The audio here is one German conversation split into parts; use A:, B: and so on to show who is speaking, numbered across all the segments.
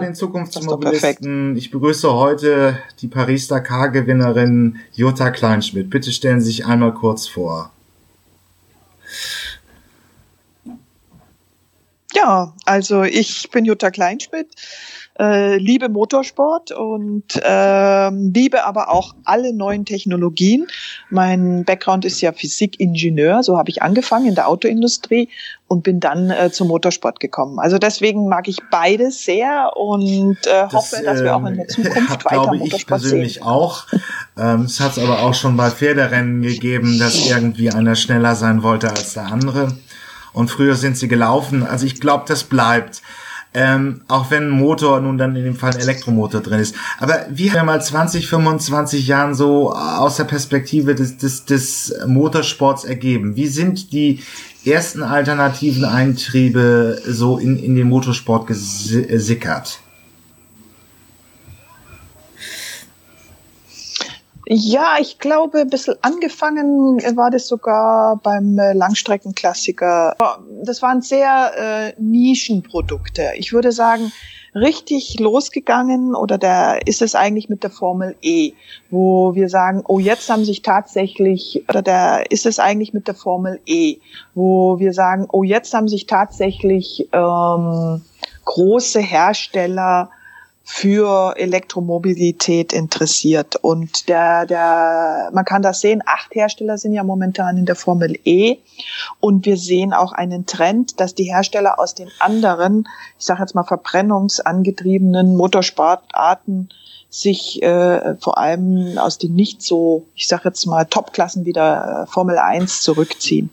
A: den Zukunftsmobilisten. Ich begrüße heute die Paris-Dakar-Gewinnerin Jutta Kleinschmidt. Bitte stellen Sie sich einmal kurz vor.
B: Ja, also ich bin Jutta Kleinschmidt, äh, liebe Motorsport und äh, liebe aber auch alle neuen Technologien. Mein Background ist ja Physikingenieur, so habe ich angefangen in der Autoindustrie und bin dann äh, zum Motorsport gekommen. Also deswegen mag ich beides sehr und äh, hoffe, das, dass wir auch in der ähm, Zukunft hat, weiter glaube
A: Motorsport ich persönlich sehen. auch. Ähm, es hat es aber auch schon bei Pferderennen gegeben, dass irgendwie einer schneller sein wollte als der andere. Und früher sind sie gelaufen. Also ich glaube, das bleibt. Ähm, auch wenn ein Motor nun dann in dem Fall ein Elektromotor drin ist. Aber wie haben wir mal 20, 25 Jahren so aus der Perspektive des, des, des Motorsports ergeben? Wie sind die ersten alternativen Eintriebe so in, in den Motorsport gesickert?
B: Ja, ich glaube, ein bisschen angefangen war das sogar beim äh, Langstreckenklassiker. Das waren sehr äh, Nischenprodukte. Ich würde sagen, richtig losgegangen oder da ist es eigentlich mit der Formel E, wo wir sagen, oh, jetzt haben sich tatsächlich, oder da ist es eigentlich mit der Formel E, wo wir sagen, oh, jetzt haben sich tatsächlich ähm, große Hersteller für Elektromobilität interessiert. Und der, der, man kann das sehen, acht Hersteller sind ja momentan in der Formel E. Und wir sehen auch einen Trend, dass die Hersteller aus den anderen, ich sage jetzt mal verbrennungsangetriebenen Motorsportarten sich äh, vor allem aus den nicht so, ich sage jetzt mal, Topklassen wie der äh, Formel 1 zurückziehen.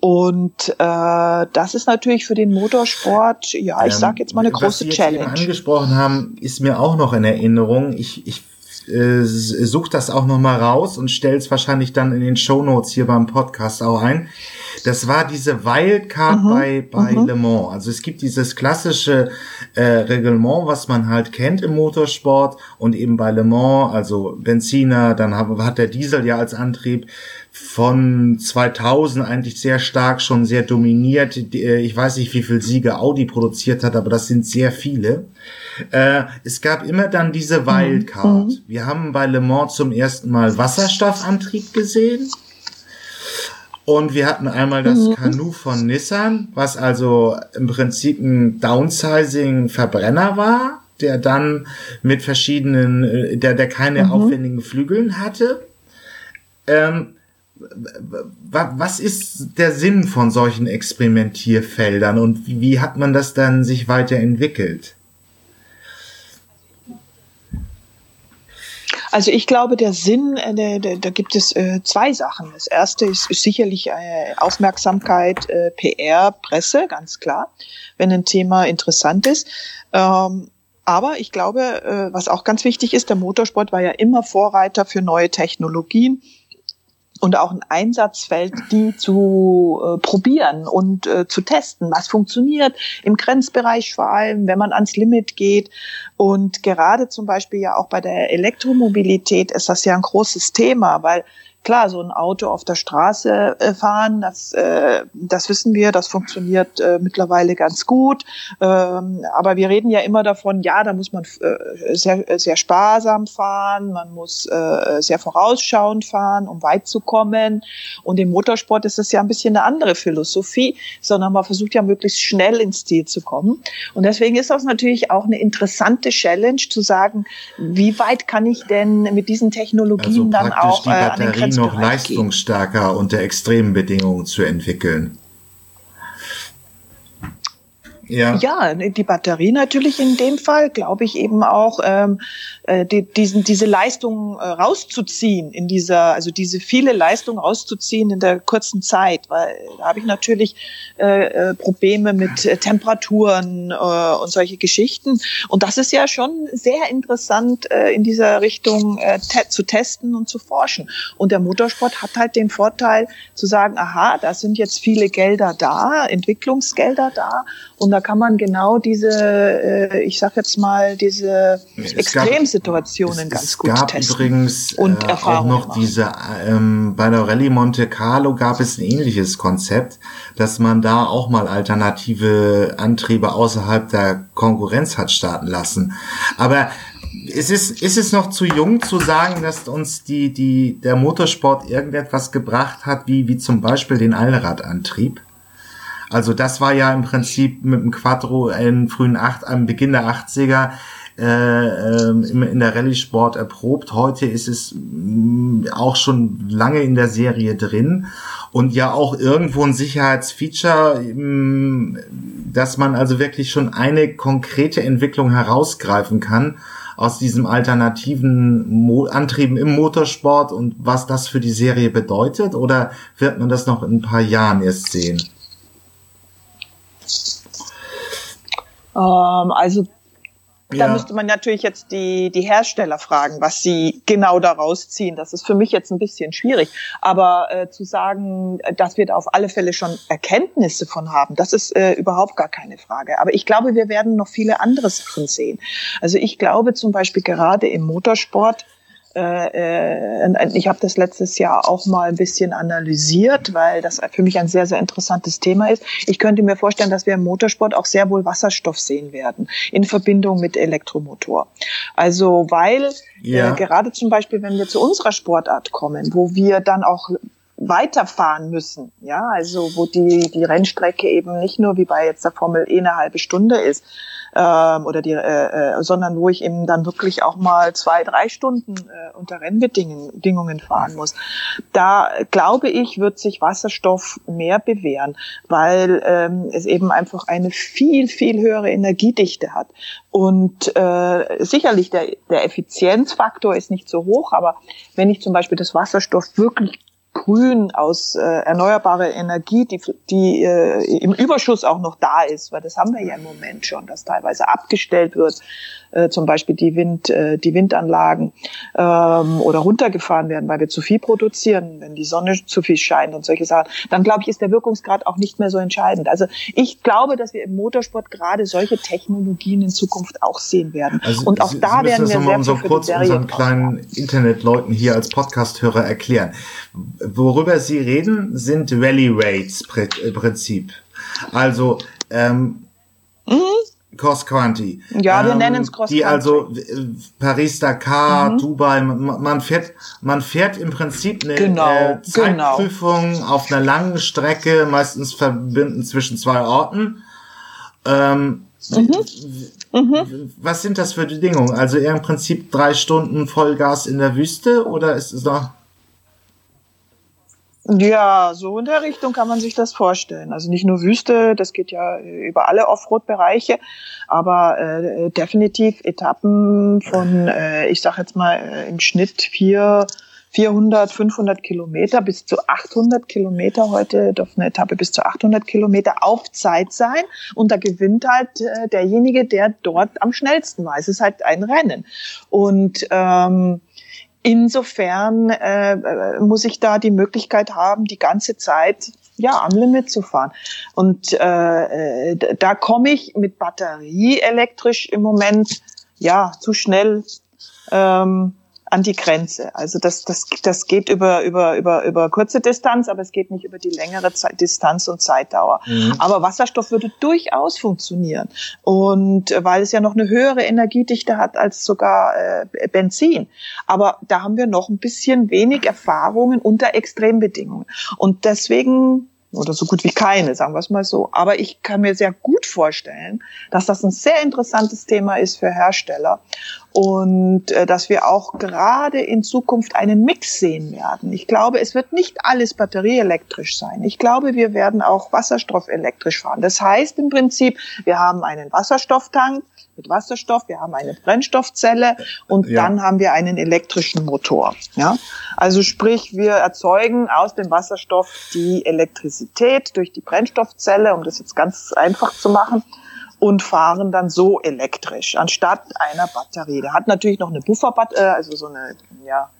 B: Und äh, das ist natürlich für den Motorsport, ja, ich ähm, sage jetzt mal eine große
A: was
B: Sie Challenge.
A: Angesprochen haben, ist mir auch noch in Erinnerung. Ich, ich äh, suche das auch noch mal raus und stelle es wahrscheinlich dann in den Show Notes hier beim Podcast auch ein. Das war diese Wildcard mhm. bei, bei mhm. Le Mans. Also es gibt dieses klassische äh, Reglement, was man halt kennt im Motorsport und eben bei Le Mans, also Benziner, dann hat, hat der Diesel ja als Antrieb von 2000 eigentlich sehr stark schon sehr dominiert. Äh, ich weiß nicht, wie viel Siege Audi produziert hat, aber das sind sehr viele. Äh, es gab immer dann diese mhm. Wildcard. Mhm. Wir haben bei Le Mans zum ersten Mal Wasserstoffantrieb gesehen. Und wir hatten einmal das mhm. Kanu von Nissan, was also im Prinzip ein Downsizing-Verbrenner war, der dann mit verschiedenen, äh, der, der keine mhm. aufwendigen Flügeln hatte. Ähm, was ist der Sinn von solchen Experimentierfeldern und wie hat man das dann sich weiterentwickelt?
B: Also ich glaube, der Sinn, äh, da gibt es äh, zwei Sachen. Das erste ist, ist sicherlich äh, Aufmerksamkeit, äh, PR, Presse, ganz klar, wenn ein Thema interessant ist. Ähm, aber ich glaube, äh, was auch ganz wichtig ist, der Motorsport war ja immer Vorreiter für neue Technologien und auch ein Einsatzfeld, die zu äh, probieren und äh, zu testen, was funktioniert im Grenzbereich vor allem, wenn man ans Limit geht. Und gerade zum Beispiel ja auch bei der Elektromobilität ist das ja ein großes Thema, weil klar, so ein Auto auf der Straße äh, fahren, das, äh, das wissen wir, das funktioniert äh, mittlerweile ganz gut. Ähm, aber wir reden ja immer davon, ja, da muss man äh, sehr, sehr sparsam fahren, man muss äh, sehr vorausschauend fahren, um weit zu kommen. Und im Motorsport ist das ja ein bisschen eine andere Philosophie, sondern man versucht ja möglichst schnell ins Ziel zu kommen. Und deswegen ist das natürlich auch eine interessante Challenge zu sagen, wie weit kann ich denn mit diesen Technologien
A: also
B: dann auch äh, an den Grenzen
A: noch leistungsstärker unter extremen Bedingungen zu entwickeln.
B: Ja. ja, die Batterie natürlich in dem Fall, glaube ich eben auch, ähm, äh, die, diesen, diese Leistung äh, rauszuziehen, in dieser, also diese viele Leistung rauszuziehen in der kurzen Zeit, weil da habe ich natürlich äh, äh, Probleme mit äh, Temperaturen äh, und solche Geschichten. Und das ist ja schon sehr interessant äh, in dieser Richtung äh, te zu testen und zu forschen. Und der Motorsport hat halt den Vorteil zu sagen, aha, da sind jetzt viele Gelder da, Entwicklungsgelder da und da kann man genau diese, äh, ich sag jetzt mal, diese es Extremsituationen
A: gab,
B: ganz
A: es
B: gut
A: gab
B: testen.
A: übrigens
B: und
A: äh, auch noch machen. diese, ähm, bei der Rallye Monte Carlo gab es ein ähnliches Konzept, dass man da auch mal alternative Antriebe außerhalb der Konkurrenz hat starten lassen. Aber ist es, ist es noch zu jung zu sagen, dass uns die, die, der Motorsport irgendetwas gebracht hat, wie, wie zum Beispiel den Allradantrieb? Also das war ja im Prinzip mit dem Quattro in frühen acht, am Beginn der 80er äh, in der Rallye-Sport erprobt. Heute ist es mm, auch schon lange in der Serie drin und ja auch irgendwo ein Sicherheitsfeature, mm, dass man also wirklich schon eine konkrete Entwicklung herausgreifen kann aus diesem alternativen Antrieben im Motorsport und was das für die Serie bedeutet? Oder wird man das noch in ein paar Jahren erst sehen?
B: Ähm, also da müsste man natürlich jetzt die, die Hersteller fragen, was sie genau daraus ziehen. Das ist für mich jetzt ein bisschen schwierig. Aber äh, zu sagen, dass wir da auf alle Fälle schon Erkenntnisse von haben, das ist äh, überhaupt gar keine Frage. Aber ich glaube, wir werden noch viele andere Sachen sehen. Also ich glaube zum Beispiel gerade im Motorsport, äh, äh, ich habe das letztes Jahr auch mal ein bisschen analysiert, weil das für mich ein sehr, sehr interessantes Thema ist. Ich könnte mir vorstellen, dass wir im Motorsport auch sehr wohl Wasserstoff sehen werden in Verbindung mit Elektromotor. Also weil äh, ja. äh, gerade zum Beispiel, wenn wir zu unserer Sportart kommen, wo wir dann auch weiterfahren müssen, ja, also wo die die Rennstrecke eben nicht nur wie bei jetzt der Formel E eine halbe Stunde ist, ähm, oder die, äh, äh, sondern wo ich eben dann wirklich auch mal zwei, drei Stunden äh, unter Rennbedingungen fahren muss. Da glaube ich, wird sich Wasserstoff mehr bewähren, weil ähm, es eben einfach eine viel, viel höhere Energiedichte hat. Und äh, sicherlich der, der Effizienzfaktor ist nicht so hoch, aber wenn ich zum Beispiel das Wasserstoff wirklich Grün, aus äh, erneuerbarer Energie, die, die äh, im Überschuss auch noch da ist, weil das haben wir ja im Moment schon, dass teilweise abgestellt wird, äh, zum Beispiel die Wind, äh, die Windanlagen ähm, oder runtergefahren werden, weil wir zu viel produzieren, wenn die Sonne zu viel scheint und solche Sachen, dann glaube ich, ist der Wirkungsgrad auch nicht mehr so entscheidend. Also ich glaube, dass wir im Motorsport gerade solche Technologien in Zukunft auch sehen werden. Also und auch Sie, da Sie werden wir sehr
A: so kurz unseren kleinen Internetleuten hier als Podcast-Hörer erklären. Worüber Sie reden, sind Rally Rates Prinzip. Also ähm, mhm. Cross Quanti.
B: Ja, wir ähm, nennen es Cross
A: Quanti. Die also äh, Paris Dakar, mhm. Dubai, man, fährt man fährt im Prinzip eine genau, äh, Zeitprüfung genau. auf einer langen Strecke, meistens verbinden zwischen zwei Orten. Ähm, mhm. Mhm. Was sind das für Bedingungen? Also eher im Prinzip drei Stunden Vollgas in der Wüste oder ist es noch
B: ja, so in der Richtung kann man sich das vorstellen. Also nicht nur Wüste, das geht ja über alle Offroad-Bereiche, aber äh, definitiv Etappen von, äh, ich sag jetzt mal äh, im Schnitt vier, 400, 500 Kilometer bis zu 800 Kilometer heute darf eine Etappe bis zu 800 Kilometer auf Zeit sein und da gewinnt halt äh, derjenige, der dort am schnellsten war. Es ist halt ein Rennen und ähm, Insofern äh, muss ich da die Möglichkeit haben, die ganze Zeit ja am Limit zu fahren. Und äh, äh da komme ich mit Batterie elektrisch im Moment ja zu schnell ähm, an die Grenze. Also das, das, das geht über, über, über, über kurze Distanz, aber es geht nicht über die längere Zeit, Distanz und Zeitdauer. Mhm. Aber Wasserstoff würde durchaus funktionieren. Und äh, weil es ja noch eine höhere Energiedichte hat als sogar äh, Benzin. Aber da haben wir noch ein bisschen wenig Erfahrungen unter Extrembedingungen. Und deswegen oder so gut wie keine, sagen wir es mal so. Aber ich kann mir sehr gut vorstellen, dass das ein sehr interessantes Thema ist für Hersteller und äh, dass wir auch gerade in Zukunft einen Mix sehen werden. Ich glaube, es wird nicht alles batterieelektrisch sein. Ich glaube, wir werden auch wasserstoffelektrisch fahren. Das heißt im Prinzip, wir haben einen Wasserstofftank, mit Wasserstoff, wir haben eine Brennstoffzelle und ja. dann haben wir einen elektrischen Motor. Ja? Also sprich, wir erzeugen aus dem Wasserstoff die Elektrizität durch die Brennstoffzelle, um das jetzt ganz einfach zu machen und fahren dann so elektrisch anstatt einer Batterie. Da hat natürlich noch eine Bufferbatterie, äh, also so eine ja,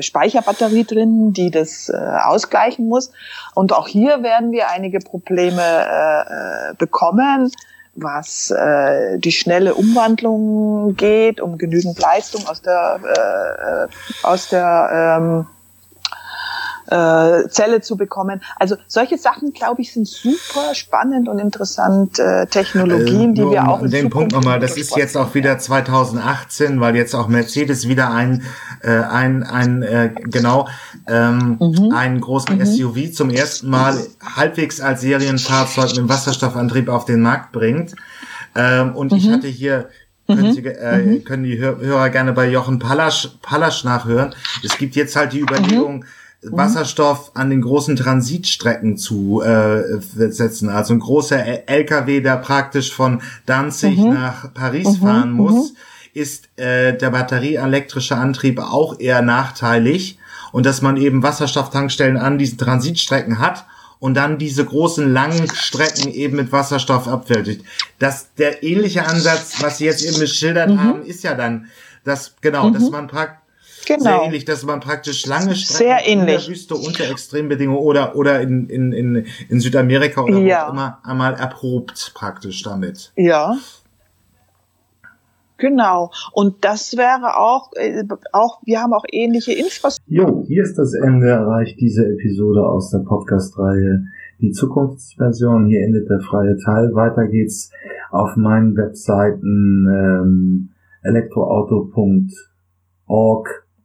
B: Speicherbatterie drin, die das äh, ausgleichen muss. Und auch hier werden wir einige Probleme äh, äh bekommen, was äh, die schnelle Umwandlung geht, um genügend Leistung aus der äh, äh aus der ähm, äh, Zelle zu bekommen. Also solche Sachen, glaube ich, sind super spannend und interessant äh, Technologien, äh, die wir auch.
A: Um den Punkt nochmal, das ist jetzt auch wieder 2018, weil jetzt auch Mercedes wieder ein äh, ein ein äh, genau ähm, mhm. einen großen mhm. SUV zum ersten Mal halbwegs als Serienfahrzeug mit Wasserstoffantrieb auf den Markt bringt. Ähm, und mhm. ich hatte hier können, mhm. Sie, äh, mhm. können die Hörer gerne bei Jochen Pallasch, Pallasch nachhören. Es gibt jetzt halt die Überlegung, mhm. Mhm. Wasserstoff an den großen Transitstrecken zu äh, setzen. Also ein großer LKW, der praktisch von Danzig mhm. nach Paris mhm. fahren muss, mhm. ist äh, der batterieelektrische Antrieb auch eher nachteilig. Und dass man eben Wasserstofftankstellen an diesen Transitstrecken hat und dann diese großen langen Strecken eben mit Wasserstoff abfertigt. Das der ähnliche Ansatz, was Sie jetzt eben geschildert mhm. haben, ist ja dann, dass genau, dass man praktisch Genau. Sehr ähnlich, dass man praktisch lange Strecken in der Wüste unter Extrembedingungen oder, oder in, in, in, in Südamerika oder ja. wo auch immer einmal erprobt praktisch damit.
B: Ja. Genau. Und das wäre auch, äh, auch, wir haben auch ähnliche Infrastrukturen.
A: Jo, hier ist das Ende erreicht diese Episode aus der Podcast-Reihe die Zukunftsversion. Hier endet der freie Teil. Weiter geht's auf meinen Webseiten ähm, elektroauto.org